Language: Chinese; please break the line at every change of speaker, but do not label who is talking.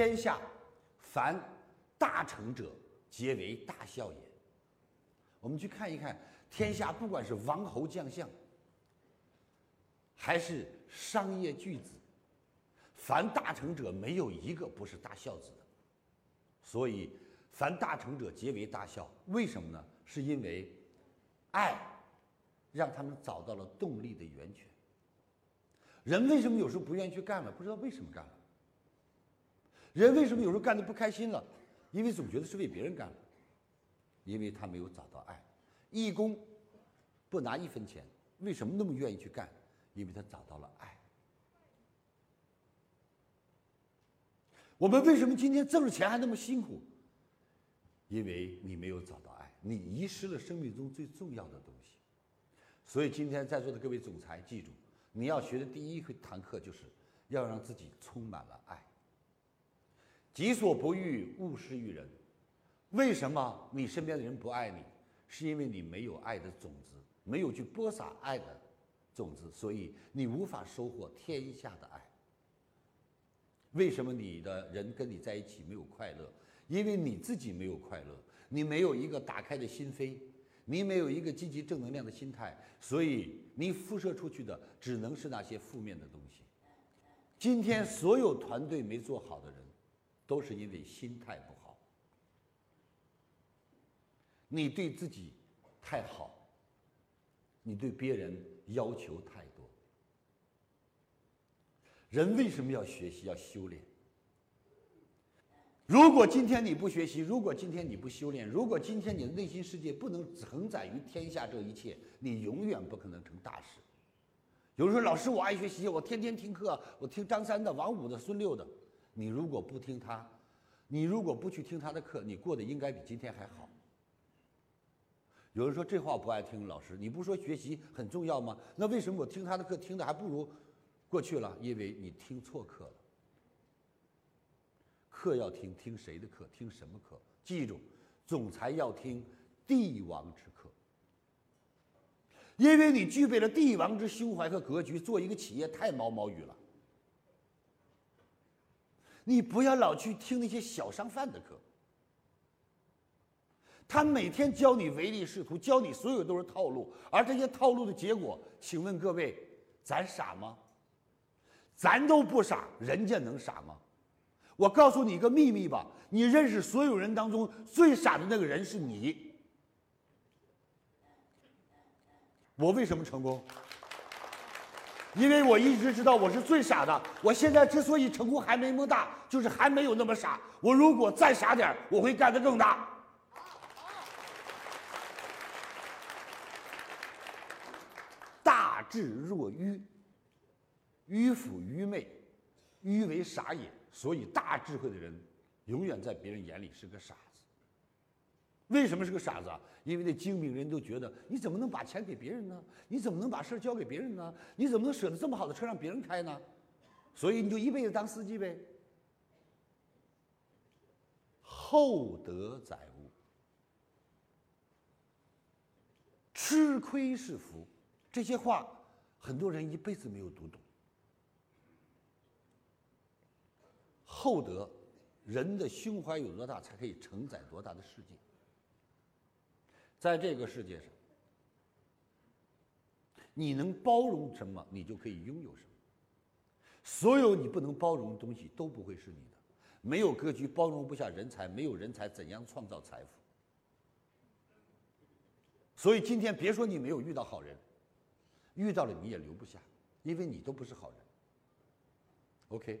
天下凡大成者，皆为大孝也。我们去看一看，天下不管是王侯将相，还是商业巨子，凡大成者，没有一个不是大孝子的。所以，凡大成者，皆为大孝。为什么呢？是因为爱让他们找到了动力的源泉。人为什么有时候不愿意去干了？不知道为什么干了。人为什么有时候干的不开心了？因为总觉得是为别人干了，因为他没有找到爱。义工不拿一分钱，为什么那么愿意去干？因为他找到了爱。我们为什么今天挣着钱还那么辛苦？因为你没有找到爱，你遗失了生命中最重要的东西。所以今天在座的各位总裁，记住，你要学的第一堂课就是要让自己充满了爱。己所不欲，勿施于人。为什么你身边的人不爱你？是因为你没有爱的种子，没有去播撒爱的种子，所以你无法收获天下的爱。为什么你的人跟你在一起没有快乐？因为你自己没有快乐，你没有一个打开的心扉，你没有一个积极正能量的心态，所以你辐射出去的只能是那些负面的东西。今天所有团队没做好的人。都是因为心态不好，你对自己太好，你对别人要求太多。人为什么要学习、要修炼？如果今天你不学习，如果今天你不修炼，如果今天你的内心世界不能承载于天下这一切，你永远不可能成大事。有人说：“老师，我爱学习，我天天听课，我听张三的、王五的、孙六的。”你如果不听他，你如果不去听他的课，你过得应该比今天还好。有人说这话不爱听，老师，你不说学习很重要吗？那为什么我听他的课听的还不如过去了？因为你听错课了。课要听，听谁的课？听什么课？记住，总裁要听帝王之课，因为你具备了帝王之胸怀和格局，做一个企业太毛毛雨了。你不要老去听那些小商贩的课，他每天教你唯利是图，教你所有都是套路，而这些套路的结果，请问各位，咱傻吗？咱都不傻，人家能傻吗？我告诉你一个秘密吧，你认识所有人当中最傻的那个人是你。我为什么成功？因为我一直知道我是最傻的，我现在之所以成功还没那么大，就是还没有那么傻。我如果再傻点我会干得更大。大智若愚，迂腐愚昧，愚为傻也。所以大智慧的人，永远在别人眼里是个傻。为什么是个傻子啊？因为那精明人都觉得，你怎么能把钱给别人呢？你怎么能把事儿交给别人呢？你怎么能舍得这么好的车让别人开呢？所以你就一辈子当司机呗。厚德载物，吃亏是福，这些话很多人一辈子没有读懂。厚德，人的胸怀有多大，才可以承载多大的世界。在这个世界上，你能包容什么，你就可以拥有什么。所有你不能包容的东西都不会是你的。没有格局，包容不下人才；没有人才，怎样创造财富？所以今天别说你没有遇到好人，遇到了你也留不下，因为你都不是好人。OK。